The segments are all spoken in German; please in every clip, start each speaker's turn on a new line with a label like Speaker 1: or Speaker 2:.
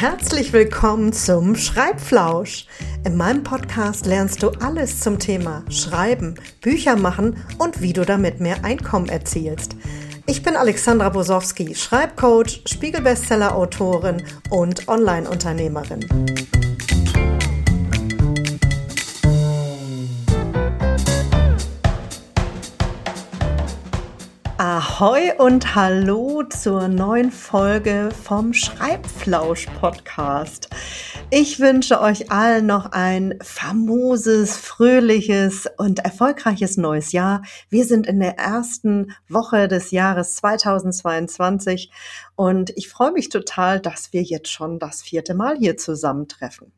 Speaker 1: Herzlich willkommen zum Schreibflausch. In meinem Podcast lernst du alles zum Thema Schreiben, Bücher machen und wie du damit mehr Einkommen erzielst. Ich bin Alexandra Bosowski, Schreibcoach, Spiegelbestseller-Autorin und Online-Unternehmerin. Ahoi und hallo zur neuen Folge vom Schreibflausch Podcast. Ich wünsche euch allen noch ein famoses, fröhliches und erfolgreiches neues Jahr. Wir sind in der ersten Woche des Jahres 2022 und ich freue mich total, dass wir jetzt schon das vierte Mal hier zusammentreffen.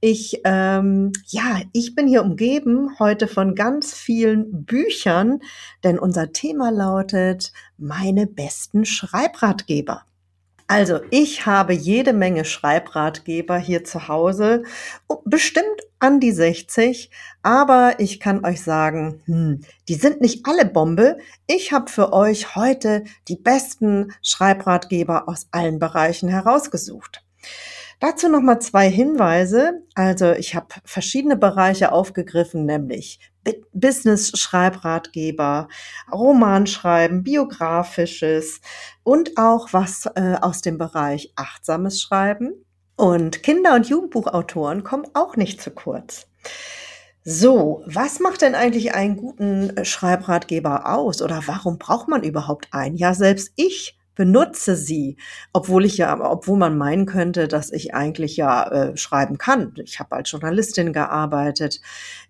Speaker 1: Ich, ähm, ja, ich bin hier umgeben heute von ganz vielen Büchern, denn unser Thema lautet meine besten Schreibratgeber. Also ich habe jede Menge Schreibratgeber hier zu Hause, bestimmt an die 60, aber ich kann euch sagen, hm, die sind nicht alle Bombe. Ich habe für euch heute die besten Schreibratgeber aus allen Bereichen herausgesucht. Dazu nochmal zwei Hinweise. Also ich habe verschiedene Bereiche aufgegriffen, nämlich Business-Schreibratgeber, Romanschreiben, biografisches und auch was äh, aus dem Bereich achtsames Schreiben. Und Kinder- und Jugendbuchautoren kommen auch nicht zu kurz. So, was macht denn eigentlich einen guten Schreibratgeber aus oder warum braucht man überhaupt einen? Ja, selbst ich benutze sie, obwohl ich ja, obwohl man meinen könnte, dass ich eigentlich ja äh, schreiben kann. Ich habe als Journalistin gearbeitet,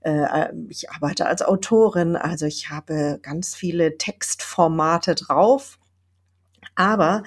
Speaker 1: äh, ich arbeite als Autorin, also ich habe ganz viele Textformate drauf aber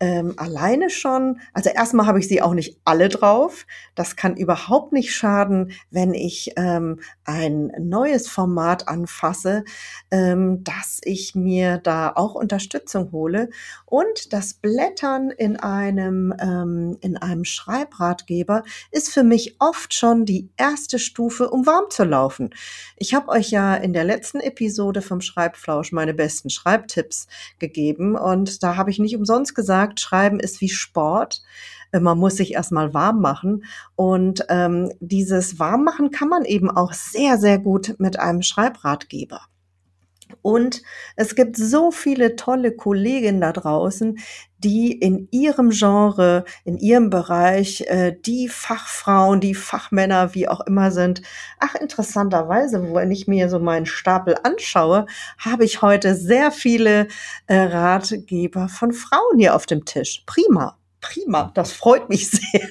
Speaker 1: ähm, alleine schon, also erstmal habe ich sie auch nicht alle drauf. Das kann überhaupt nicht schaden, wenn ich ähm, ein neues Format anfasse, ähm, dass ich mir da auch Unterstützung hole. Und das Blättern in einem, ähm, in einem Schreibratgeber ist für mich oft schon die erste Stufe, um warm zu laufen. Ich habe euch ja in der letzten Episode vom Schreibflausch meine besten Schreibtipps gegeben und da habe habe ich nicht umsonst gesagt, Schreiben ist wie Sport. Äh, man muss sich erstmal warm machen. Und ähm, dieses Warmmachen kann man eben auch sehr, sehr gut mit einem Schreibratgeber. Und es gibt so viele tolle Kolleginnen da draußen, die in ihrem Genre, in ihrem Bereich, äh, die Fachfrauen, die Fachmänner, wie auch immer sind. Ach, interessanterweise, wenn ich mir so meinen Stapel anschaue, habe ich heute sehr viele äh, Ratgeber von Frauen hier auf dem Tisch. Prima. Prima, das freut mich sehr.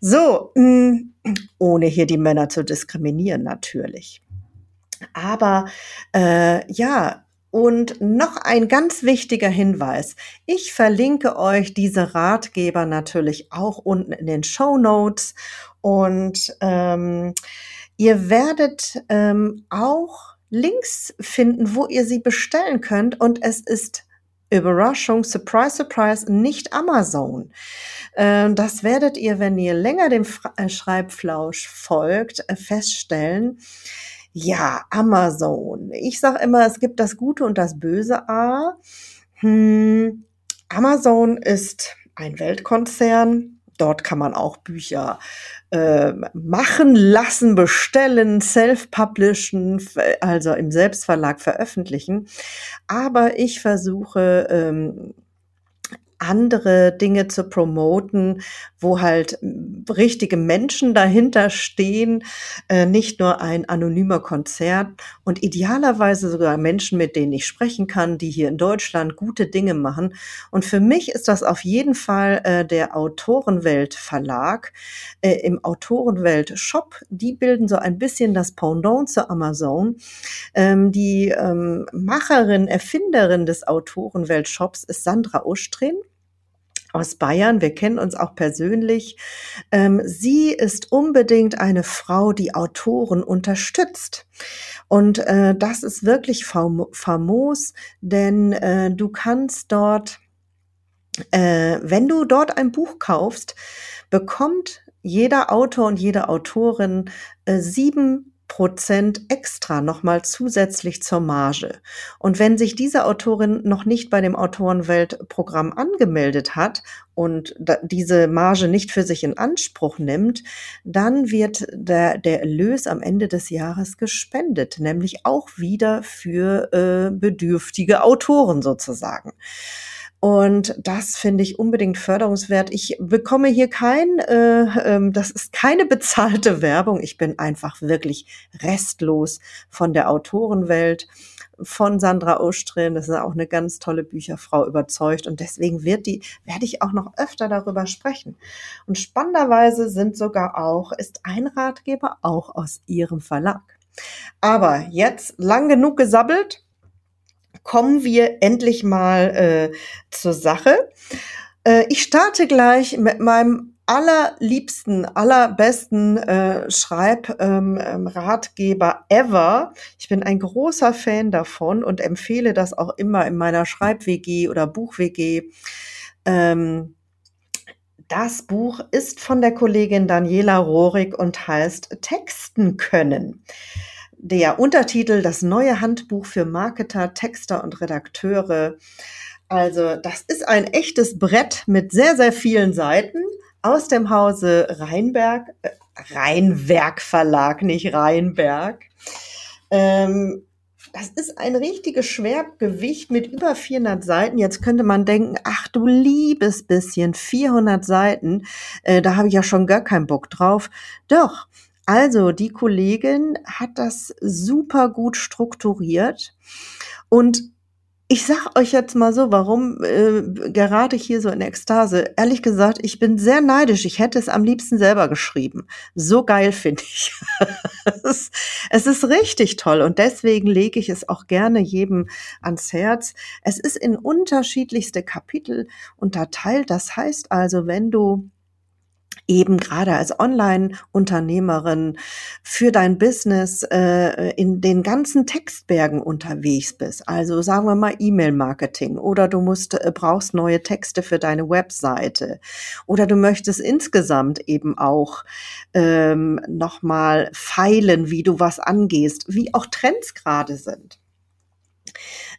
Speaker 1: so, mh, mm, ohne hier die Männer zu diskriminieren natürlich. Aber äh, ja, und noch ein ganz wichtiger Hinweis. Ich verlinke euch diese Ratgeber natürlich auch unten in den Show Notes. Und ähm, ihr werdet ähm, auch Links finden, wo ihr sie bestellen könnt. Und es ist Überraschung, Surprise, Surprise, nicht Amazon. Ähm, das werdet ihr, wenn ihr länger dem äh, Schreibflausch folgt, äh, feststellen. Ja, Amazon. Ich sage immer, es gibt das Gute und das Böse A. Hm, Amazon ist ein Weltkonzern. Dort kann man auch Bücher äh, machen lassen, bestellen, self-publishen, also im Selbstverlag veröffentlichen. Aber ich versuche ähm, andere Dinge zu promoten, wo halt richtige Menschen dahinter stehen, äh, nicht nur ein anonymer Konzert und idealerweise sogar Menschen, mit denen ich sprechen kann, die hier in Deutschland gute Dinge machen. Und für mich ist das auf jeden Fall äh, der Autorenwelt Verlag äh, im Autorenwelt Shop. Die bilden so ein bisschen das Pendant zu Amazon. Ähm, die ähm, Macherin, Erfinderin des Autorenwelt Shops ist Sandra Ustrin aus Bayern. Wir kennen uns auch persönlich. Ähm, sie ist unbedingt eine Frau, die Autoren unterstützt. Und äh, das ist wirklich fam famos, denn äh, du kannst dort, äh, wenn du dort ein Buch kaufst, bekommt jeder Autor und jede Autorin sieben Prozent extra nochmal zusätzlich zur Marge. Und wenn sich diese Autorin noch nicht bei dem Autorenweltprogramm angemeldet hat und diese Marge nicht für sich in Anspruch nimmt, dann wird der, der Erlös am Ende des Jahres gespendet, nämlich auch wieder für äh, bedürftige Autoren sozusagen. Und das finde ich unbedingt förderungswert. Ich bekomme hier kein, äh, äh, das ist keine bezahlte Werbung. Ich bin einfach wirklich restlos von der Autorenwelt von Sandra Ostrin. Das ist auch eine ganz tolle Bücherfrau überzeugt und deswegen wird die, werde ich auch noch öfter darüber sprechen. Und spannenderweise sind sogar auch, ist ein Ratgeber auch aus ihrem Verlag. Aber jetzt lang genug gesabbelt kommen wir endlich mal äh, zur Sache. Äh, ich starte gleich mit meinem allerliebsten, allerbesten äh, Schreibratgeber ähm, ever. Ich bin ein großer Fan davon und empfehle das auch immer in meiner Schreib-WG oder Buch-WG. Ähm, das Buch ist von der Kollegin Daniela Rohrig und heißt Texten können. Der Untertitel Das neue Handbuch für Marketer, Texter und Redakteure. Also das ist ein echtes Brett mit sehr, sehr vielen Seiten aus dem Hause Rheinberg, äh, Rheinwerk Verlag, nicht Rheinberg. Ähm, das ist ein richtiges Schwergewicht mit über 400 Seiten. Jetzt könnte man denken, ach du liebes bisschen, 400 Seiten, äh, da habe ich ja schon gar keinen Bock drauf. Doch, also, die Kollegin hat das super gut strukturiert und ich sag euch jetzt mal so, warum äh, gerate ich hier so in Ekstase? Ehrlich gesagt, ich bin sehr neidisch. Ich hätte es am liebsten selber geschrieben. So geil finde ich. es, es ist richtig toll und deswegen lege ich es auch gerne jedem ans Herz. Es ist in unterschiedlichste Kapitel unterteilt. Das heißt also, wenn du eben gerade als Online-Unternehmerin für dein Business äh, in den ganzen Textbergen unterwegs bist. Also sagen wir mal E-Mail-Marketing oder du musst äh, brauchst neue Texte für deine Webseite oder du möchtest insgesamt eben auch ähm, noch mal feilen, wie du was angehst, wie auch Trends gerade sind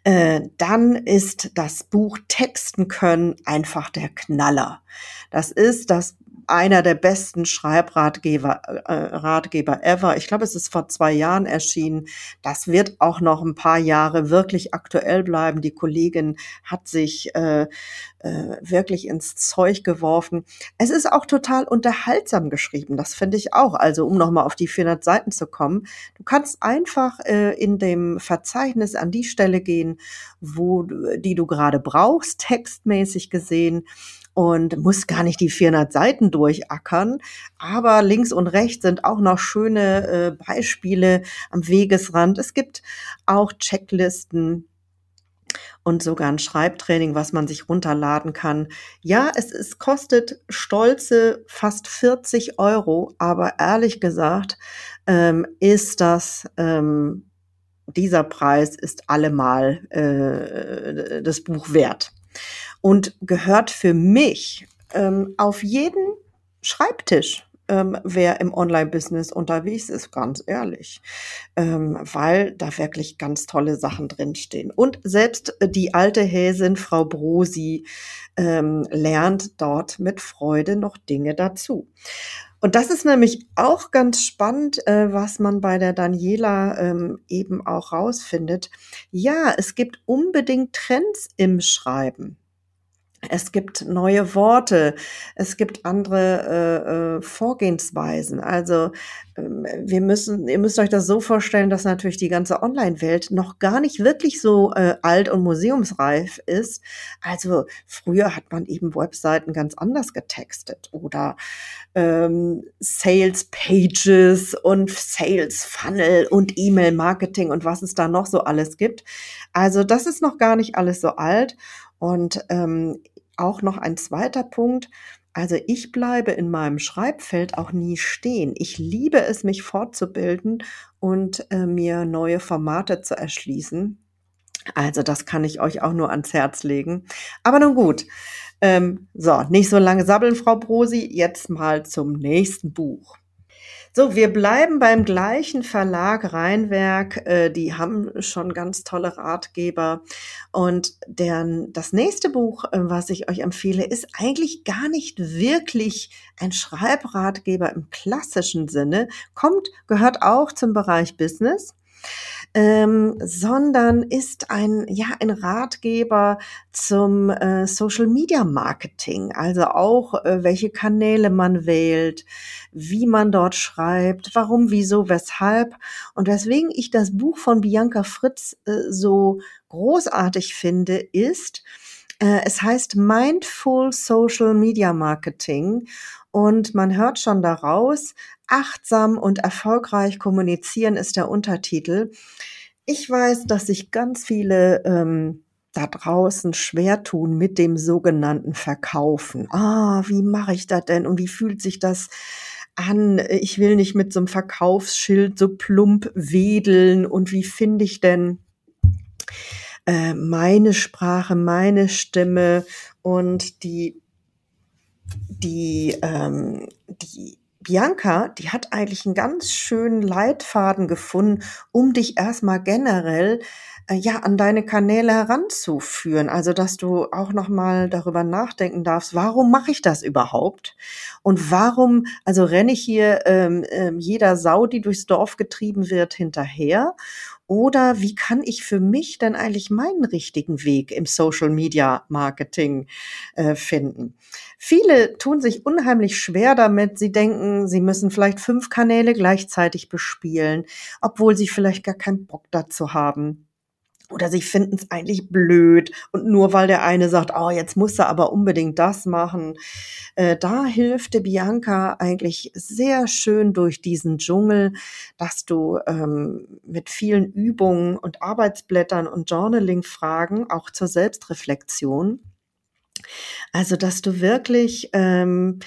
Speaker 1: äh, dann ist das Buch Texten können einfach der Knaller. Das ist das einer der besten Schreibratgeber äh, Ratgeber ever. Ich glaube, es ist vor zwei Jahren erschienen. Das wird auch noch ein paar Jahre wirklich aktuell bleiben. Die Kollegin hat sich äh, äh, wirklich ins Zeug geworfen. Es ist auch total unterhaltsam geschrieben. Das finde ich auch. Also um nochmal auf die 400 Seiten zu kommen. Du kannst einfach äh, in dem Verzeichnis an die Stelle gehen, wo die du gerade brauchst, textmäßig gesehen und muss gar nicht die 400 Seiten durchackern. Aber links und rechts sind auch noch schöne äh, Beispiele am Wegesrand. Es gibt auch Checklisten und sogar ein Schreibtraining, was man sich runterladen kann. Ja, es, es kostet stolze fast 40 Euro, aber ehrlich gesagt ähm, ist das ähm, dieser Preis ist allemal äh, das Buch wert und gehört für mich ähm, auf jeden Schreibtisch ähm, wer im Online-Business unterwegs ist, ganz ehrlich, ähm, weil da wirklich ganz tolle Sachen drinstehen. Und selbst die alte Häsin, Frau Brosi, ähm, lernt dort mit Freude noch Dinge dazu. Und das ist nämlich auch ganz spannend, äh, was man bei der Daniela ähm, eben auch rausfindet. Ja, es gibt unbedingt Trends im Schreiben. Es gibt neue Worte, es gibt andere äh, äh, Vorgehensweisen. Also ähm, wir müssen, ihr müsst euch das so vorstellen, dass natürlich die ganze Online-Welt noch gar nicht wirklich so äh, alt und museumsreif ist. Also früher hat man eben Webseiten ganz anders getextet oder ähm, Sales Pages und Sales Funnel und E-Mail Marketing und was es da noch so alles gibt. Also das ist noch gar nicht alles so alt. Und ähm, auch noch ein zweiter Punkt. Also ich bleibe in meinem Schreibfeld auch nie stehen. Ich liebe es, mich fortzubilden und äh, mir neue Formate zu erschließen. Also das kann ich euch auch nur ans Herz legen. Aber nun gut. Ähm, so, nicht so lange sabbeln, Frau Brosi. Jetzt mal zum nächsten Buch. So, wir bleiben beim gleichen Verlag Rheinwerk. Äh, die haben schon ganz tolle Ratgeber. Und deren, das nächste Buch, äh, was ich euch empfehle, ist eigentlich gar nicht wirklich ein Schreibratgeber im klassischen Sinne, kommt, gehört auch zum Bereich Business ähm, sondern ist ein, ja, ein Ratgeber zum äh, Social Media Marketing, also auch äh, welche Kanäle man wählt, wie man dort schreibt, warum, wieso, weshalb. Und weswegen ich das Buch von Bianca Fritz äh, so großartig finde, ist, es heißt Mindful Social Media Marketing und man hört schon daraus, achtsam und erfolgreich kommunizieren ist der Untertitel. Ich weiß, dass sich ganz viele ähm, da draußen schwer tun mit dem sogenannten Verkaufen. Ah, wie mache ich das denn und wie fühlt sich das an? Ich will nicht mit so einem Verkaufsschild so plump wedeln und wie finde ich denn äh, meine Sprache, meine Stimme und die die ähm, die Bianca, die hat eigentlich einen ganz schönen Leitfaden gefunden, um dich erstmal generell äh, ja an deine Kanäle heranzuführen. Also, dass du auch noch mal darüber nachdenken darfst, warum mache ich das überhaupt? Und warum, also renne ich hier ähm, ähm, jeder Sau, die durchs Dorf getrieben wird, hinterher? Oder wie kann ich für mich denn eigentlich meinen richtigen Weg im Social Media Marketing äh, finden? Viele tun sich unheimlich schwer damit. Sie denken, sie müssen vielleicht fünf Kanäle gleichzeitig bespielen, obwohl sie vielleicht gar keinen Bock dazu haben. Oder sie finden es eigentlich blöd und nur weil der eine sagt, oh, jetzt muss er aber unbedingt das machen. Äh, da hilft der Bianca eigentlich sehr schön durch diesen Dschungel, dass du ähm, mit vielen Übungen und Arbeitsblättern und Journaling-Fragen auch zur Selbstreflexion also, dass du wirklich ähm,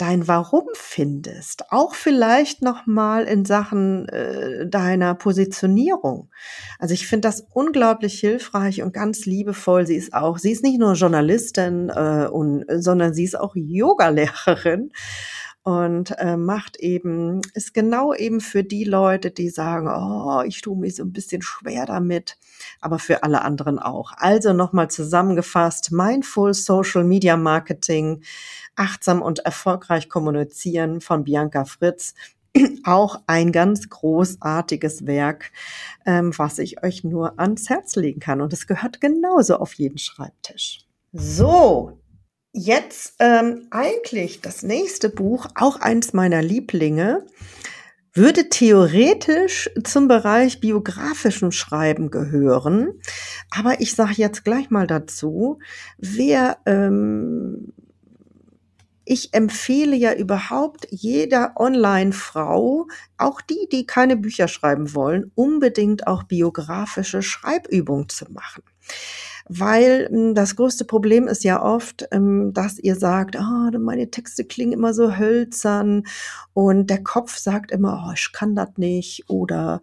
Speaker 1: dein Warum findest, auch vielleicht noch mal in Sachen äh, deiner Positionierung. Also ich finde das unglaublich hilfreich und ganz liebevoll. Sie ist auch, sie ist nicht nur Journalistin äh, und, sondern sie ist auch Yogalehrerin und äh, macht eben, ist genau eben für die Leute, die sagen, oh, ich tue mich so ein bisschen schwer damit, aber für alle anderen auch. Also nochmal zusammengefasst, Mindful Social Media Marketing, achtsam und erfolgreich kommunizieren von Bianca Fritz auch ein ganz großartiges Werk, ähm, was ich euch nur ans Herz legen kann. Und es gehört genauso auf jeden Schreibtisch. So, Jetzt ähm, eigentlich das nächste Buch, auch eins meiner Lieblinge, würde theoretisch zum Bereich biografischen Schreiben gehören. Aber ich sage jetzt gleich mal dazu, wer ähm, ich empfehle ja überhaupt jeder Online-Frau, auch die, die keine Bücher schreiben wollen, unbedingt auch biografische Schreibübungen zu machen weil hm, das größte Problem ist ja oft, ähm, dass ihr sagt, ah, meine Texte klingen immer so hölzern und der Kopf sagt immer, oh, ich kann das nicht oder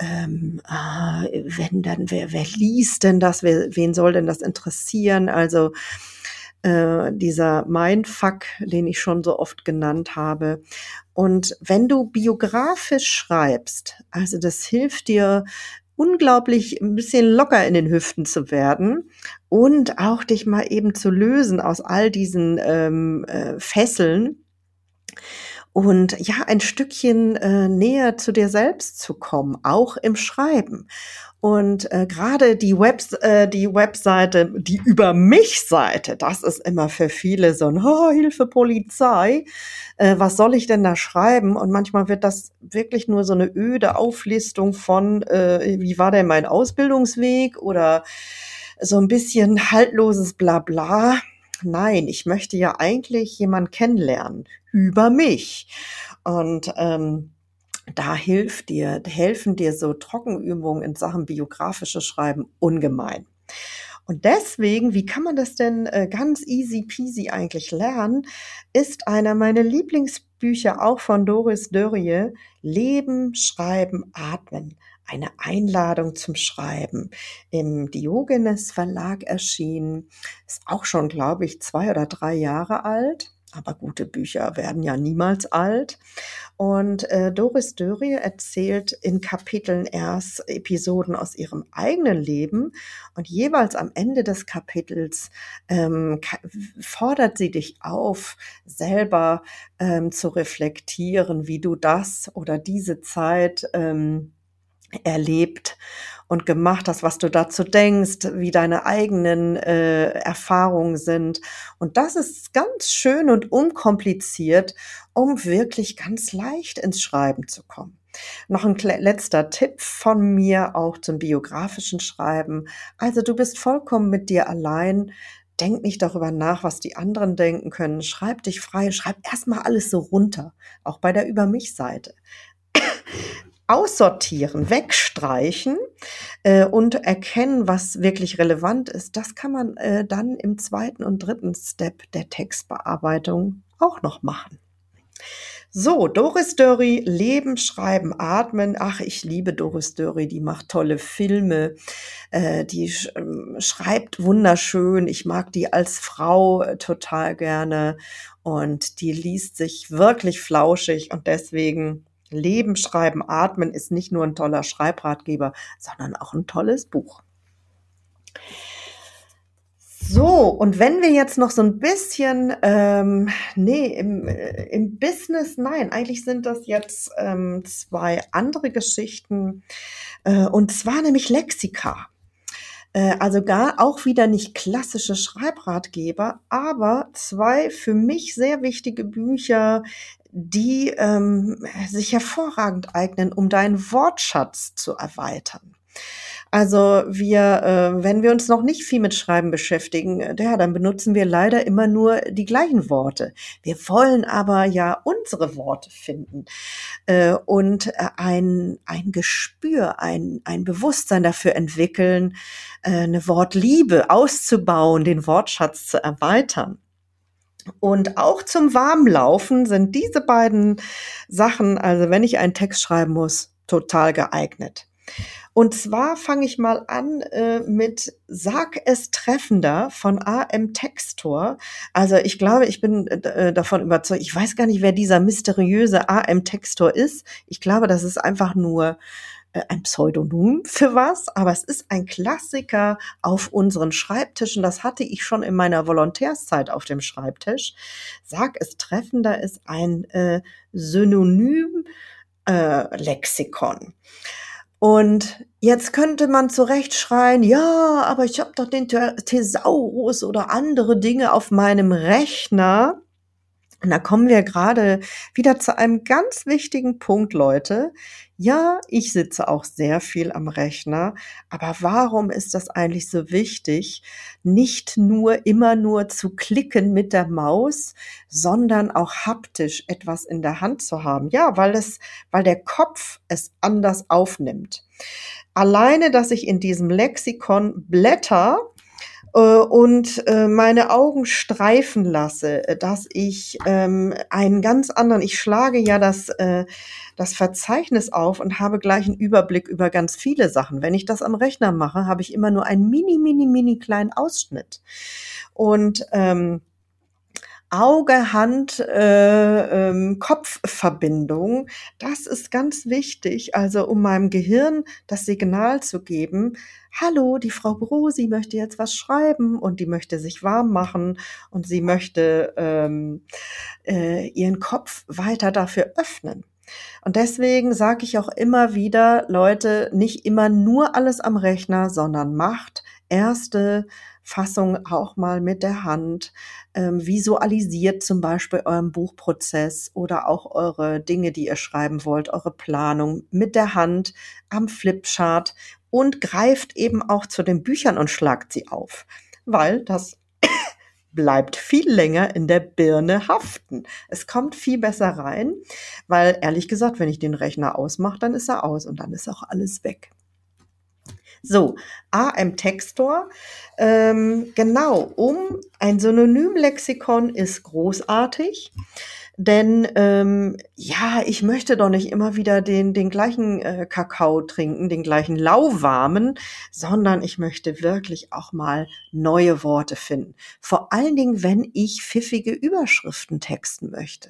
Speaker 1: ähm, ah, wenn dann, wer, wer liest denn das, wer, wen soll denn das interessieren? Also äh, dieser Mindfuck, den ich schon so oft genannt habe. Und wenn du biografisch schreibst, also das hilft dir unglaublich ein bisschen locker in den Hüften zu werden und auch dich mal eben zu lösen aus all diesen ähm, äh, Fesseln und ja, ein Stückchen äh, näher zu dir selbst zu kommen, auch im Schreiben. Und äh, gerade die, Webs, äh, die Webseite, die Über mich-Seite, das ist immer für viele so ein oh, Hilfe Polizei. Äh, was soll ich denn da schreiben? Und manchmal wird das wirklich nur so eine öde Auflistung von, äh, wie war denn mein Ausbildungsweg oder so ein bisschen haltloses Blabla. Nein, ich möchte ja eigentlich jemand kennenlernen über mich. Und ähm, da hilft dir, helfen dir so Trockenübungen in Sachen biografisches Schreiben ungemein. Und deswegen, wie kann man das denn äh, ganz easy peasy eigentlich lernen, ist einer meiner Lieblingsbücher auch von Doris Dörrie, Leben, Schreiben, Atmen. Eine Einladung zum Schreiben im Diogenes Verlag erschienen. Ist auch schon, glaube ich, zwei oder drei Jahre alt. aber gute Bücher werden ja niemals alt. Und äh, Doris Dörrie erzählt in Kapiteln erst Episoden aus ihrem eigenen Leben und jeweils am Ende des Kapitels ähm, fordert sie dich auf, selber ähm, zu reflektieren, wie du das oder diese Zeit ähm, erlebt und gemacht hast, was du dazu denkst, wie deine eigenen äh, Erfahrungen sind. Und das ist ganz schön und unkompliziert, um wirklich ganz leicht ins Schreiben zu kommen. Noch ein letzter Tipp von mir auch zum biografischen Schreiben. Also du bist vollkommen mit dir allein. Denk nicht darüber nach, was die anderen denken können. Schreib dich frei. Schreib erstmal alles so runter. Auch bei der Über mich Seite aussortieren, wegstreichen äh, und erkennen, was wirklich relevant ist, das kann man äh, dann im zweiten und dritten Step der Textbearbeitung auch noch machen. So, Doris Dörry, Leben, Schreiben, Atmen. Ach, ich liebe Doris Dörry, die macht tolle Filme, äh, die sch ähm, schreibt wunderschön. Ich mag die als Frau äh, total gerne und die liest sich wirklich flauschig und deswegen Leben, Schreiben, Atmen ist nicht nur ein toller Schreibratgeber, sondern auch ein tolles Buch. So, und wenn wir jetzt noch so ein bisschen, ähm, nee, im, äh, im Business, nein, eigentlich sind das jetzt ähm, zwei andere Geschichten, äh, und zwar nämlich Lexika. Äh, also gar auch wieder nicht klassische Schreibratgeber, aber zwei für mich sehr wichtige Bücher, die ähm, sich hervorragend eignen, um deinen Wortschatz zu erweitern. Also wir, äh, wenn wir uns noch nicht viel mit Schreiben beschäftigen, äh, ja, dann benutzen wir leider immer nur die gleichen Worte. Wir wollen aber ja unsere Worte finden äh, und äh, ein, ein Gespür, ein, ein Bewusstsein dafür entwickeln, äh, eine Wortliebe auszubauen, den Wortschatz zu erweitern. Und auch zum Warmlaufen sind diese beiden Sachen, also wenn ich einen Text schreiben muss, total geeignet. Und zwar fange ich mal an äh, mit Sag es treffender von AM Textor. Also ich glaube, ich bin äh, davon überzeugt, ich weiß gar nicht, wer dieser mysteriöse AM Textor ist. Ich glaube, das ist einfach nur äh, ein Pseudonym für was, aber es ist ein Klassiker auf unseren Schreibtischen. Das hatte ich schon in meiner Volontärszeit auf dem Schreibtisch. Sag es treffender ist ein äh, Synonym äh, Lexikon. Und jetzt könnte man zurecht schreien, ja, aber ich habe doch den Thesaurus oder andere Dinge auf meinem Rechner. Und da kommen wir gerade wieder zu einem ganz wichtigen Punkt, Leute. Ja, ich sitze auch sehr viel am Rechner, aber warum ist das eigentlich so wichtig, nicht nur immer nur zu klicken mit der Maus, sondern auch haptisch etwas in der Hand zu haben? Ja, weil es, weil der Kopf es anders aufnimmt. Alleine, dass ich in diesem Lexikon blätter, und äh, meine Augen streifen lasse, äh, dass ich ähm, einen ganz anderen, ich schlage ja das, äh, das Verzeichnis auf und habe gleich einen Überblick über ganz viele Sachen. Wenn ich das am Rechner mache, habe ich immer nur einen mini, mini, mini kleinen Ausschnitt. Und ähm, Auge, Hand, äh, ähm, Kopfverbindung. Das ist ganz wichtig, also um meinem Gehirn das Signal zu geben, hallo, die Frau Brosi möchte jetzt was schreiben und die möchte sich warm machen und sie möchte ähm, äh, ihren Kopf weiter dafür öffnen. Und deswegen sage ich auch immer wieder, Leute, nicht immer nur alles am Rechner, sondern macht erste Fassung auch mal mit der Hand, ähm, visualisiert zum Beispiel euren Buchprozess oder auch eure Dinge, die ihr schreiben wollt, eure Planung mit der Hand am Flipchart und greift eben auch zu den Büchern und schlagt sie auf, weil das bleibt viel länger in der Birne haften. Es kommt viel besser rein, weil ehrlich gesagt, wenn ich den Rechner ausmache, dann ist er aus und dann ist auch alles weg. So, AM Textor. Ähm, genau, um ein Synonymlexikon ist großartig. Denn ähm, ja, ich möchte doch nicht immer wieder den, den gleichen äh, Kakao trinken, den gleichen lauwarmen, sondern ich möchte wirklich auch mal neue Worte finden. Vor allen Dingen, wenn ich pfiffige Überschriften texten möchte.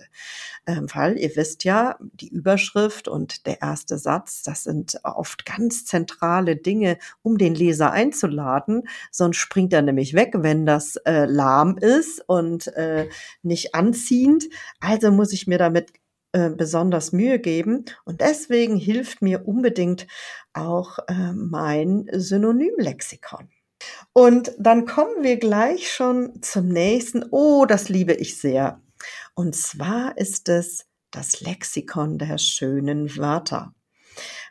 Speaker 1: Ähm, weil ihr wisst ja, die Überschrift und der erste Satz, das sind oft ganz zentrale Dinge, um den Leser einzuladen. Sonst springt er nämlich weg, wenn das äh, lahm ist und äh, nicht anziehend. Also muss ich mir damit äh, besonders Mühe geben. Und deswegen hilft mir unbedingt auch äh, mein Synonymlexikon. Und dann kommen wir gleich schon zum nächsten. Oh, das liebe ich sehr. Und zwar ist es das Lexikon der schönen Wörter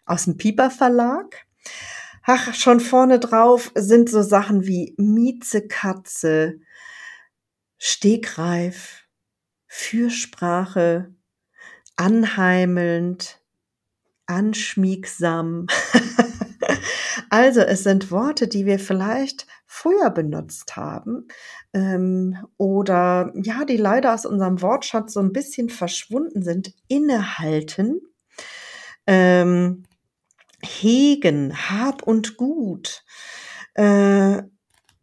Speaker 1: aus dem Pieper Verlag. Ach, schon vorne drauf sind so Sachen wie Miezekatze, Stegreif, Fürsprache, anheimelnd, anschmiegsam. also es sind Worte, die wir vielleicht früher benutzt haben ähm, oder ja, die leider aus unserem Wortschatz so ein bisschen verschwunden sind, innehalten, ähm, hegen, hab und gut, äh,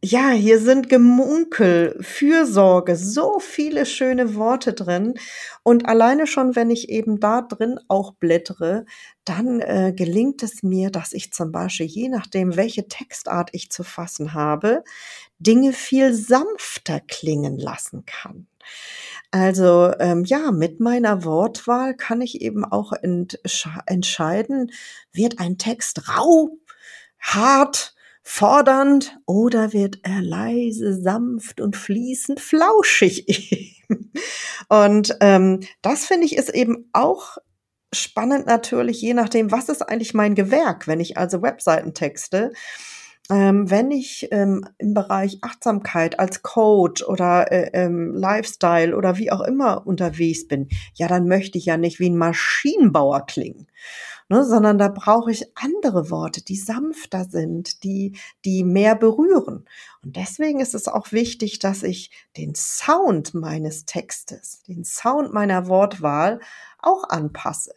Speaker 1: ja, hier sind Gemunkel, Fürsorge, so viele schöne Worte drin. Und alleine schon, wenn ich eben da drin auch blättere, dann äh, gelingt es mir, dass ich zum Beispiel, je nachdem, welche Textart ich zu fassen habe, Dinge viel sanfter klingen lassen kann. Also ähm, ja, mit meiner Wortwahl kann ich eben auch entscheiden, wird ein Text rau, hart, fordernd oder wird er leise, sanft und fließend flauschig? und ähm, das finde ich ist eben auch spannend natürlich, je nachdem, was ist eigentlich mein Gewerk, wenn ich also Webseiten texte. Ähm, wenn ich ähm, im Bereich Achtsamkeit als Coach oder äh, ähm, Lifestyle oder wie auch immer unterwegs bin, ja, dann möchte ich ja nicht wie ein Maschinenbauer klingen ne, sondern da brauche ich andere Worte, die sanfter sind, die, die mehr berühren. Und deswegen ist es auch wichtig, dass ich den Sound meines Textes, den Sound meiner Wortwahl auch anpasse.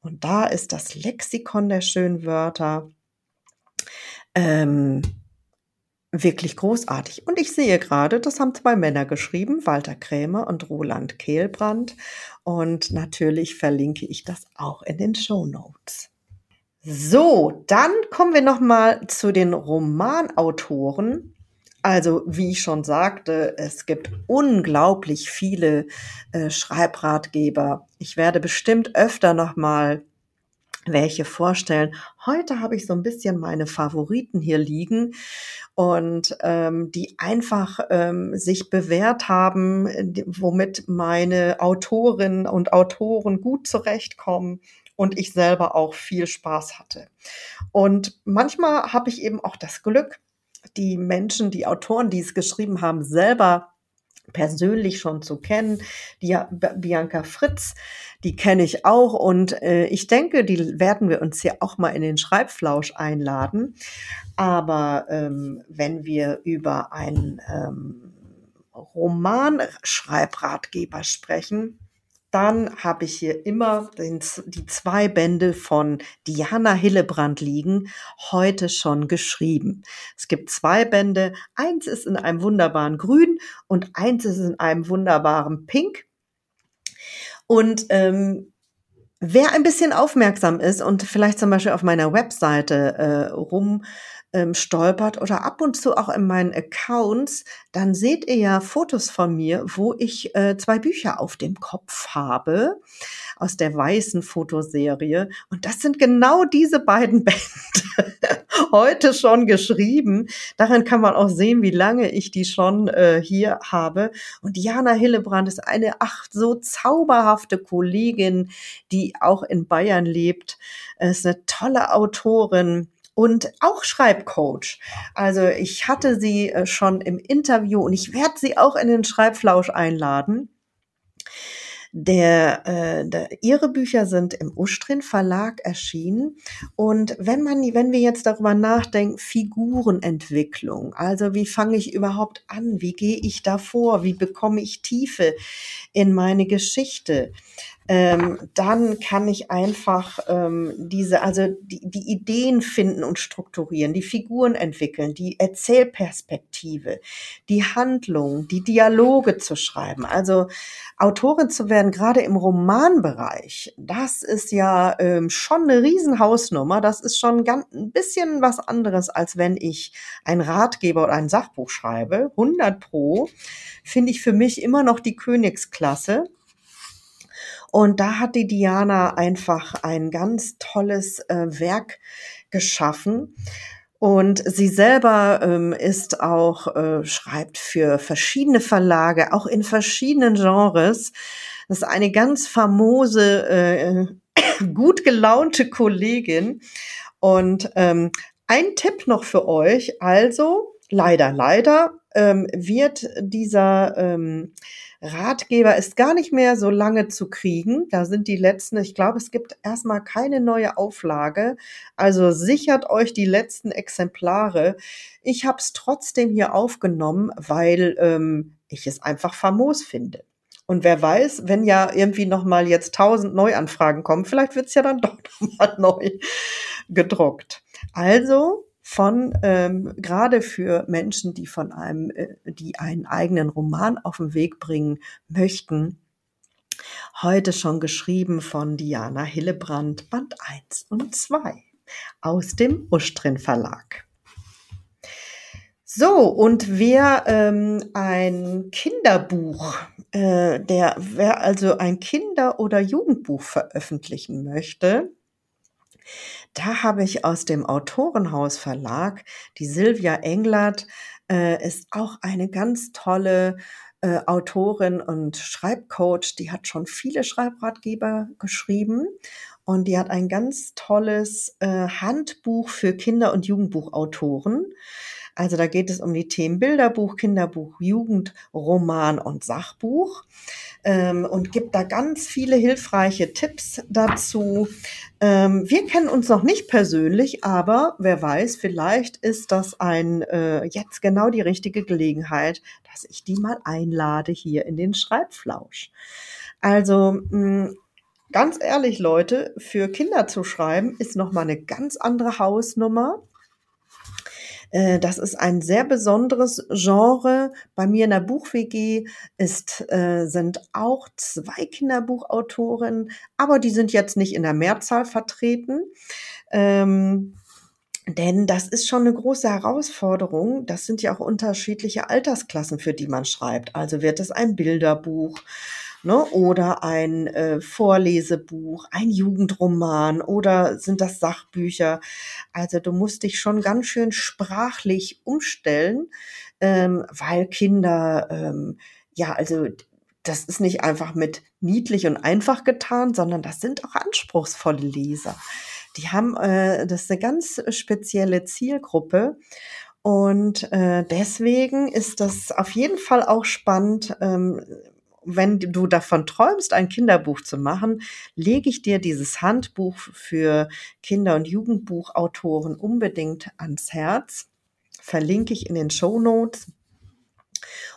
Speaker 1: Und da ist das Lexikon der schönen Wörter ähm, wirklich großartig. Und ich sehe gerade, das haben zwei Männer geschrieben, Walter Krämer und Roland Kehlbrand. Und natürlich verlinke ich das auch in den Show Notes. So, dann kommen wir noch mal zu den Romanautoren. Also, wie ich schon sagte, es gibt unglaublich viele äh, Schreibratgeber. Ich werde bestimmt öfter noch mal welche vorstellen. Heute habe ich so ein bisschen meine Favoriten hier liegen und ähm, die einfach ähm, sich bewährt haben, womit meine Autorinnen und Autoren gut zurechtkommen und ich selber auch viel Spaß hatte. Und manchmal habe ich eben auch das Glück, die Menschen, die Autoren, die es geschrieben haben, selber persönlich schon zu kennen. Die Bianca Fritz, die kenne ich auch und äh, ich denke, die werden wir uns hier auch mal in den Schreibflausch einladen. Aber ähm, wenn wir über einen ähm, Romanschreibratgeber sprechen, dann habe ich hier immer den, die zwei Bände von Diana Hillebrand liegen, heute schon geschrieben. Es gibt zwei Bände. Eins ist in einem wunderbaren Grün und eins ist in einem wunderbaren Pink. Und ähm, wer ein bisschen aufmerksam ist und vielleicht zum Beispiel auf meiner Webseite äh, rum ähm, stolpert oder ab und zu auch in meinen Accounts, dann seht ihr ja Fotos von mir, wo ich äh, zwei Bücher auf dem Kopf habe aus der weißen Fotoserie. Und das sind genau diese beiden Bände heute schon geschrieben. Daran kann man auch sehen, wie lange ich die schon äh, hier habe. Und Jana Hillebrand ist eine ach so zauberhafte Kollegin, die auch in Bayern lebt. Es ist eine tolle Autorin und auch Schreibcoach. Also ich hatte sie äh, schon im Interview und ich werde sie auch in den Schreibflausch einladen. Der, äh, der, ihre Bücher sind im Ustrin Verlag erschienen. Und wenn man, wenn wir jetzt darüber nachdenken, Figurenentwicklung, also wie fange ich überhaupt an? Wie gehe ich da vor? Wie bekomme ich Tiefe in meine Geschichte? Ähm, dann kann ich einfach ähm, diese, also die, die Ideen finden und strukturieren, die Figuren entwickeln, die Erzählperspektive, die Handlung, die Dialoge zu schreiben. Also Autorin zu werden, gerade im Romanbereich, das ist ja ähm, schon eine Riesenhausnummer. Das ist schon ganz, ein bisschen was anderes, als wenn ich ein Ratgeber oder ein Sachbuch schreibe. 100 pro finde ich für mich immer noch die Königsklasse. Und da hat die Diana einfach ein ganz tolles äh, Werk geschaffen. Und sie selber ähm, ist auch, äh, schreibt für verschiedene Verlage, auch in verschiedenen Genres. Das ist eine ganz famose, äh, gut gelaunte Kollegin. Und ähm, ein Tipp noch für euch. Also, leider, leider ähm, wird dieser ähm, Ratgeber ist gar nicht mehr so lange zu kriegen. Da sind die letzten, ich glaube, es gibt erstmal keine neue Auflage. Also sichert euch die letzten Exemplare. Ich habe es trotzdem hier aufgenommen, weil ähm, ich es einfach famos finde. Und wer weiß, wenn ja irgendwie noch mal jetzt tausend Neuanfragen kommen, vielleicht wird es ja dann doch noch mal neu gedruckt. Also von ähm, gerade für Menschen, die von einem, äh, die einen eigenen Roman auf den Weg bringen möchten. Heute schon geschrieben von Diana Hillebrand, Band 1 und 2 aus dem Ustrin Verlag. So, und wer ähm, ein Kinderbuch, äh, der, wer also ein Kinder- oder Jugendbuch veröffentlichen möchte, da habe ich aus dem Autorenhaus Verlag, die Silvia Englert äh, ist auch eine ganz tolle äh, Autorin und Schreibcoach. Die hat schon viele Schreibratgeber geschrieben und die hat ein ganz tolles äh, Handbuch für Kinder- und Jugendbuchautoren. Also da geht es um die Themen Bilderbuch, Kinderbuch, Jugend, Roman und Sachbuch ähm, und gibt da ganz viele hilfreiche Tipps dazu. Ähm, wir kennen uns noch nicht persönlich, aber wer weiß, vielleicht ist das ein äh, jetzt genau die richtige Gelegenheit, dass ich die mal einlade hier in den Schreibflausch. Also mh, hm, ganz ehrlich, Leute, für Kinder zu schreiben ist noch mal eine ganz andere Hausnummer. Äh, das ist ein sehr besonderes Genre. Bei mir in der Buch-WG ist, äh, sind auch zwei Kinderbuchautoren, aber die sind jetzt nicht in der Mehrzahl vertreten. Ähm, denn das ist schon eine große Herausforderung. Das sind ja auch unterschiedliche Altersklassen, für die man schreibt. Also wird es ein Bilderbuch, ne? oder ein äh, Vorlesebuch, ein Jugendroman oder sind das Sachbücher. Also du musst dich schon ganz schön sprachlich umstellen, ähm, weil Kinder, ähm, ja, also das ist nicht einfach mit niedlich und einfach getan, sondern das sind auch anspruchsvolle Leser. Die haben, äh, das ist eine ganz spezielle Zielgruppe. Und äh, deswegen ist das auf jeden Fall auch spannend, ähm, wenn du davon träumst, ein Kinderbuch zu machen, lege ich dir dieses Handbuch für Kinder- und Jugendbuchautoren unbedingt ans Herz. Verlinke ich in den Show Notes.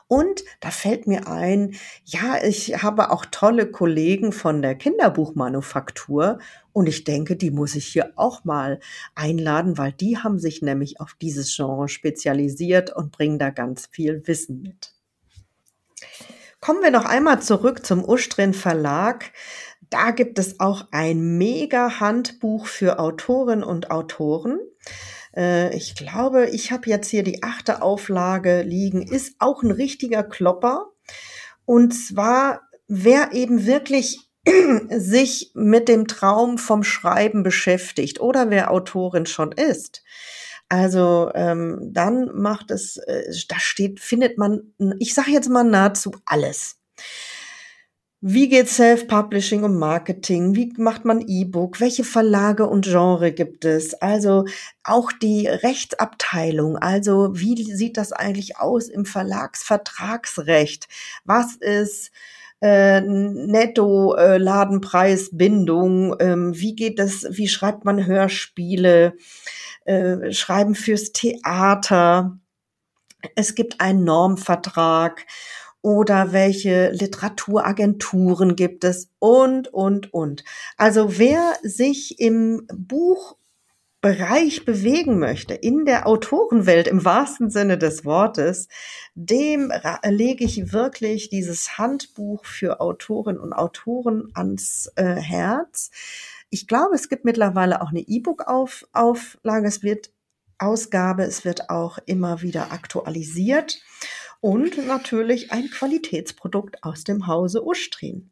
Speaker 1: Und da fällt mir ein, ja, ich habe auch tolle Kollegen von der Kinderbuchmanufaktur und ich denke, die muss ich hier auch mal einladen, weil die haben sich nämlich auf dieses Genre spezialisiert und bringen da ganz viel Wissen mit. Kommen wir noch einmal zurück zum Ustrin Verlag. Da gibt es auch ein mega Handbuch für Autorinnen und Autoren. Äh, ich glaube, ich habe jetzt hier die achte Auflage liegen. Ist auch ein richtiger Klopper. Und zwar, wer eben wirklich sich mit dem Traum vom Schreiben beschäftigt oder wer Autorin schon ist, also ähm, dann macht es, äh, da steht, findet man, ich sage jetzt mal nahezu alles. Wie geht Self-Publishing und Marketing? Wie macht man E-Book? Welche Verlage und Genre gibt es? Also auch die Rechtsabteilung. Also wie sieht das eigentlich aus im Verlagsvertragsrecht? Was ist äh, Netto, äh, ähm, wie geht das, wie schreibt man Hörspiele, äh, Schreiben fürs Theater. Es gibt einen Normvertrag oder welche Literaturagenturen gibt es und, und, und. Also wer sich im Buchbereich bewegen möchte, in der Autorenwelt im wahrsten Sinne des Wortes, dem lege ich wirklich dieses Handbuch für Autorinnen und Autoren ans äh, Herz. Ich glaube, es gibt mittlerweile auch eine E-Book-Auflage. Es wird Ausgabe, es wird auch immer wieder aktualisiert und natürlich ein Qualitätsprodukt aus dem Hause Ustrin.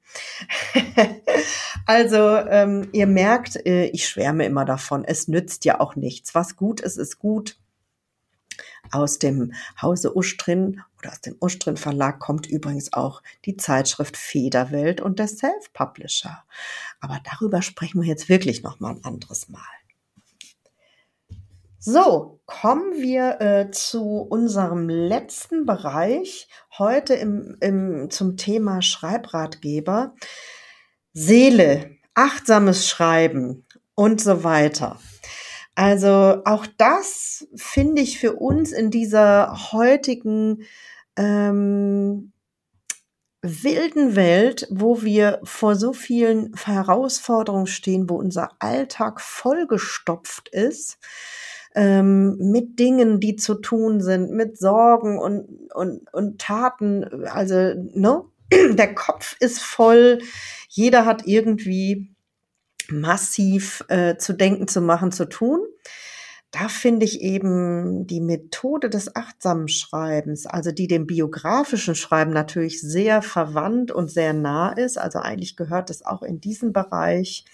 Speaker 1: also ähm, ihr merkt, äh, ich schwärme immer davon. Es nützt ja auch nichts. Was gut ist, ist gut. Aus dem Hause Ustrin oder aus dem Ustrin Verlag kommt übrigens auch die Zeitschrift Federwelt und der Self-Publisher. Aber darüber sprechen wir jetzt wirklich noch mal ein anderes Mal. So, kommen wir äh, zu unserem letzten Bereich heute im, im, zum Thema Schreibratgeber. Seele, achtsames Schreiben und so weiter. Also auch das finde ich für uns in dieser heutigen ähm, wilden Welt, wo wir vor so vielen Herausforderungen stehen, wo unser Alltag vollgestopft ist, ähm, mit Dingen, die zu tun sind, mit Sorgen und, und, und Taten. Also, ne? Der Kopf ist voll. Jeder hat irgendwie massiv äh, zu denken, zu machen, zu tun. Da finde ich eben die Methode des achtsamen Schreibens, also die dem biografischen Schreiben natürlich sehr verwandt und sehr nah ist. Also eigentlich gehört es auch in diesen Bereich.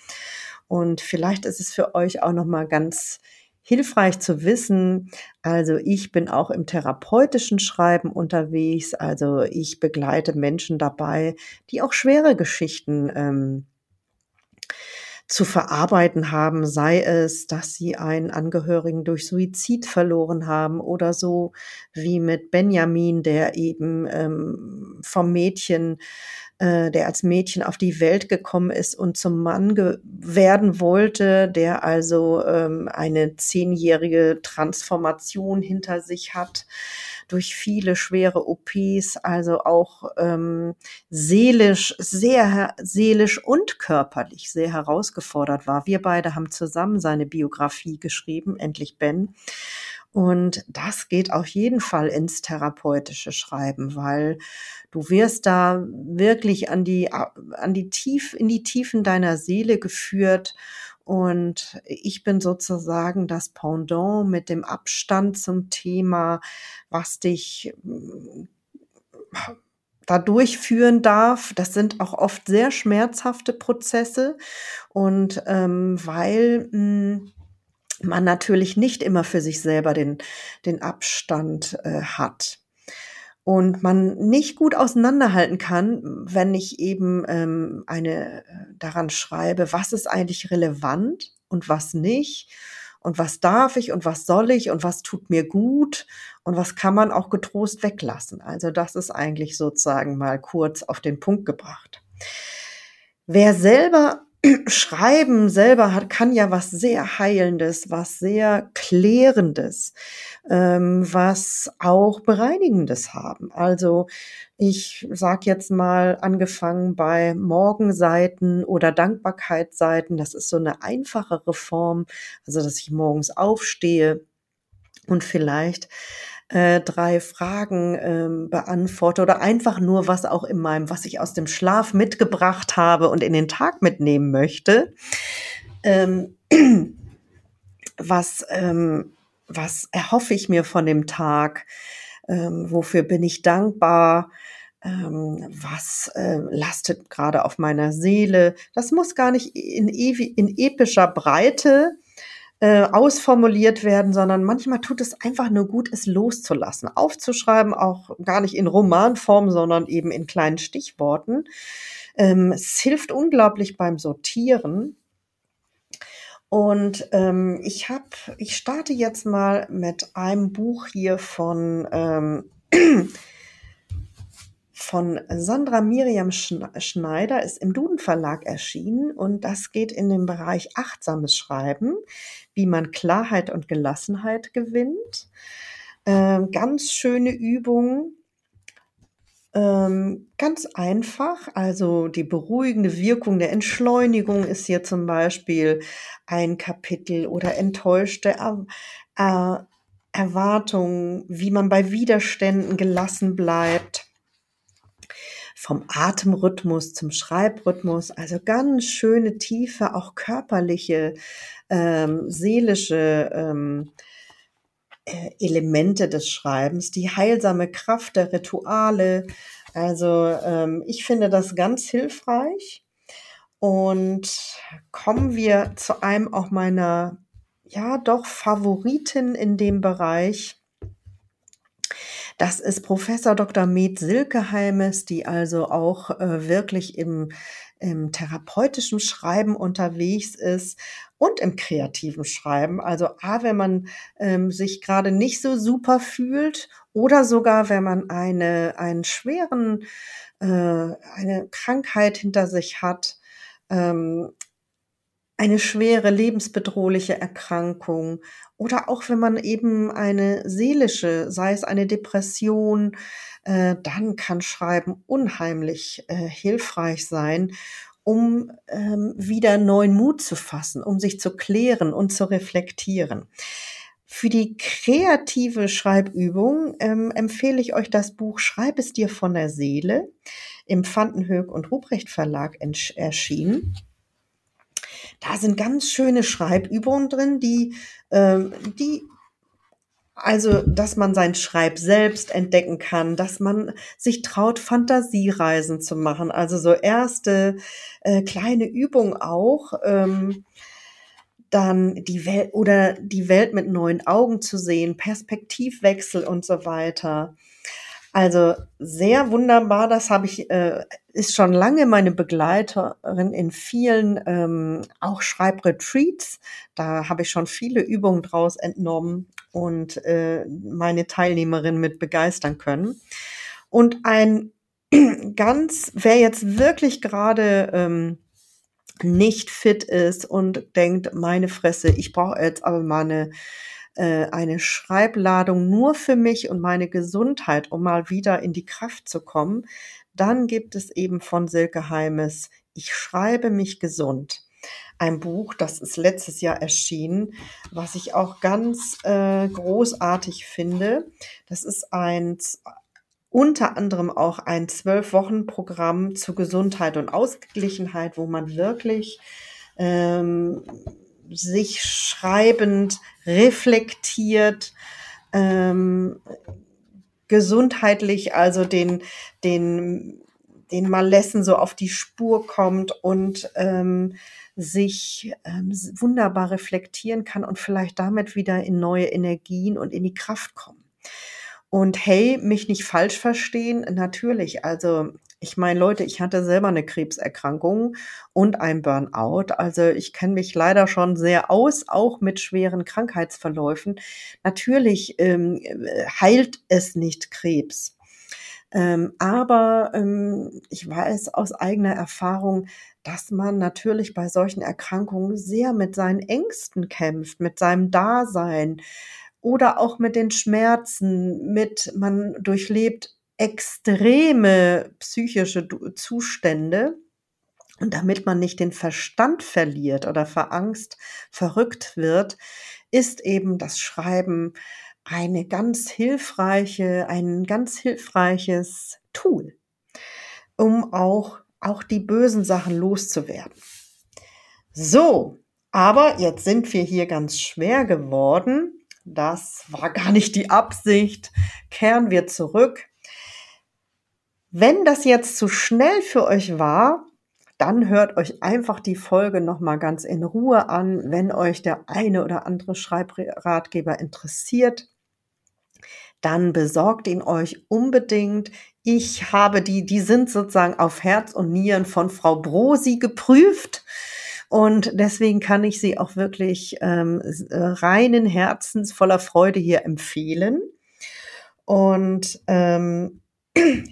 Speaker 1: Und vielleicht ist es für euch auch noch mal ganz hilfreich zu wissen. Also ich bin auch im therapeutischen Schreiben unterwegs. Also ich begleite Menschen dabei, die auch schwere Geschichten ähm, zu verarbeiten haben, sei es, dass sie einen Angehörigen durch Suizid verloren haben oder so wie mit Benjamin, der eben ähm, vom Mädchen äh, der als Mädchen auf die Welt gekommen ist und zum Mann werden wollte, der also ähm, eine zehnjährige Transformation hinter sich hat durch viele schwere OPs, also auch ähm, seelisch, sehr seelisch und körperlich sehr herausgefordert war. Wir beide haben zusammen seine Biografie geschrieben, endlich Ben. Und das geht auf jeden Fall ins therapeutische Schreiben, weil du wirst da wirklich an die, an die Tief, in die Tiefen deiner Seele geführt. Und ich bin sozusagen das Pendant mit dem Abstand zum Thema, was dich hm, da durchführen darf. Das sind auch oft sehr schmerzhafte Prozesse. Und ähm, weil mh, hm, man natürlich nicht immer für sich selber den, den Abstand äh, hat. Und man nicht gut auseinanderhalten kann, wenn ich eben ähm, eine äh, daran schreibe, was ist eigentlich relevant und was nicht und was darf ich und was soll ich und was tut mir gut und was kann man auch getrost weglassen. Also das ist eigentlich sozusagen mal kurz auf den Punkt gebracht. Wer selber Schreiben selber hat, kann ja was sehr Heilendes, was sehr Klärendes, ähm, was auch Bereinigendes haben. Also ich sag jetzt mal angefangen bei Morgenseiten oder Dankbarkeitsseiten. Das ist so eine einfachere Form, also dass ich morgens aufstehe und vielleicht äh, drei Fragen ähm, beantworte oder einfach nur was auch in meinem, was ich aus dem Schlaf mitgebracht habe und in den Tag mitnehmen möchte. Ähm, was, ähm, was erhoffe ich mir von dem Tag? Ähm, wofür bin ich dankbar? Ähm, was äh, lastet gerade auf meiner Seele? Das muss gar nicht in, in epischer Breite äh, ausformuliert werden, sondern manchmal tut es einfach nur gut, es loszulassen, aufzuschreiben, auch gar nicht in Romanform, sondern eben in kleinen Stichworten. Ähm, es hilft unglaublich beim Sortieren. Und ähm, ich habe, ich starte jetzt mal mit einem Buch hier von ähm, von Sandra Miriam Schneider ist im Duden Verlag erschienen und das geht in den Bereich achtsames Schreiben, wie man Klarheit und Gelassenheit gewinnt. Ähm, ganz schöne Übung, ähm, ganz einfach. Also die beruhigende Wirkung der Entschleunigung ist hier zum Beispiel ein Kapitel oder enttäuschte er er Erwartungen, wie man bei Widerständen gelassen bleibt vom Atemrhythmus zum Schreibrhythmus, also ganz schöne tiefe, auch körperliche, ähm, seelische ähm, äh, Elemente des Schreibens, die heilsame Kraft der Rituale. Also ähm, ich finde das ganz hilfreich. Und kommen wir zu einem auch meiner, ja doch, Favoriten in dem Bereich. Das ist Professor Dr. Med Silkeheimes, die also auch äh, wirklich im, im therapeutischen Schreiben unterwegs ist und im kreativen Schreiben. Also A, wenn man ähm, sich gerade nicht so super fühlt oder sogar wenn man eine, einen schweren, äh, eine Krankheit hinter sich hat, ähm, eine schwere lebensbedrohliche Erkrankung oder auch wenn man eben eine seelische, sei es eine Depression, äh, dann kann Schreiben unheimlich äh, hilfreich sein, um ähm, wieder neuen Mut zu fassen, um sich zu klären und zu reflektieren. Für die kreative Schreibübung ähm, empfehle ich euch das Buch Schreib es dir von der Seele im Vandenhoek und Ruprecht Verlag erschienen. Da sind ganz schöne Schreibübungen drin, die, ähm, die also, dass man sein Schreib selbst entdecken kann, dass man sich traut, Fantasiereisen zu machen. Also so erste äh, kleine Übung auch. Ähm, dann die Welt oder die Welt mit neuen Augen zu sehen, Perspektivwechsel und so weiter. Also sehr wunderbar, das habe ich, äh, ist schon lange meine Begleiterin in vielen ähm, auch Schreibretreats. Da habe ich schon viele Übungen draus entnommen und äh, meine Teilnehmerin mit begeistern können. Und ein ganz, wer jetzt wirklich gerade ähm, nicht fit ist und denkt, meine Fresse, ich brauche jetzt aber mal eine äh, eine Schreibladung nur für mich und meine Gesundheit, um mal wieder in die Kraft zu kommen, dann gibt es eben von Silke Heimes Ich schreibe mich gesund. Ein Buch, das ist letztes Jahr erschienen, was ich auch ganz äh, großartig finde. Das ist ein unter anderem auch ein Zwölf-Wochen-Programm zur Gesundheit und Ausgeglichenheit, wo man wirklich ähm, sich schreibend reflektiert, ähm, gesundheitlich, also den, den, den Malessen so auf die Spur kommt und ähm, sich ähm, wunderbar reflektieren kann und vielleicht damit wieder in neue Energien und in die Kraft kommen. Und hey, mich nicht falsch verstehen, natürlich, also ich meine, Leute, ich hatte selber eine Krebserkrankung und ein Burnout. Also ich kenne mich leider schon sehr aus, auch mit schweren Krankheitsverläufen. Natürlich ähm, heilt es nicht Krebs. Ähm, aber ähm, ich weiß aus eigener Erfahrung, dass man natürlich bei solchen Erkrankungen sehr mit seinen Ängsten kämpft, mit seinem Dasein oder auch mit den Schmerzen, mit man durchlebt extreme psychische Zustände. Und damit man nicht den Verstand verliert oder verangst, verrückt wird, ist eben das Schreiben eine ganz hilfreiche, ein ganz hilfreiches Tool, um auch, auch die bösen Sachen loszuwerden. So, aber jetzt sind wir hier ganz schwer geworden. Das war gar nicht die Absicht. Kehren wir zurück wenn das jetzt zu schnell für euch war, dann hört euch einfach die Folge nochmal ganz in Ruhe an, wenn euch der eine oder andere Schreibratgeber interessiert. Dann besorgt ihn euch unbedingt. Ich habe die, die sind sozusagen auf Herz und Nieren von Frau Brosi geprüft. Und deswegen kann ich sie auch wirklich ähm, reinen Herzens voller Freude hier empfehlen. Und ähm,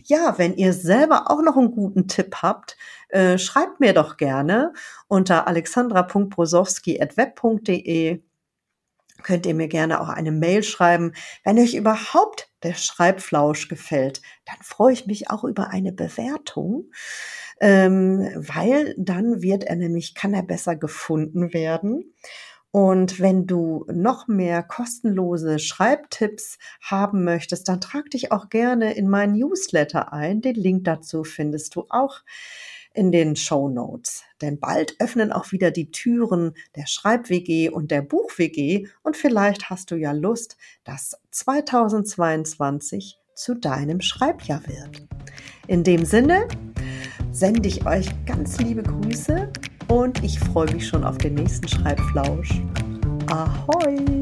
Speaker 1: Ja, wenn ihr selber auch noch einen guten Tipp habt, äh, schreibt mir doch gerne unter alexandra.brosowski.web.de könnt ihr mir gerne auch eine Mail schreiben. Wenn euch überhaupt der Schreibflausch gefällt, dann freue ich mich auch über eine Bewertung, ähm, weil dann wird er nämlich, kann er besser gefunden werden. Und wenn du noch mehr kostenlose Schreibtipps haben möchtest, dann trag dich auch gerne in meinen Newsletter ein. Den Link dazu findest du auch in den Show Notes. Denn bald öffnen auch wieder die Türen der Schreib-WG und der Buch-WG und vielleicht hast du ja Lust, dass 2022 zu deinem Schreibjahr wird. In dem Sinne sende ich euch ganz liebe Grüße und ich freue mich schon auf den nächsten Schreibflausch. Ahoi!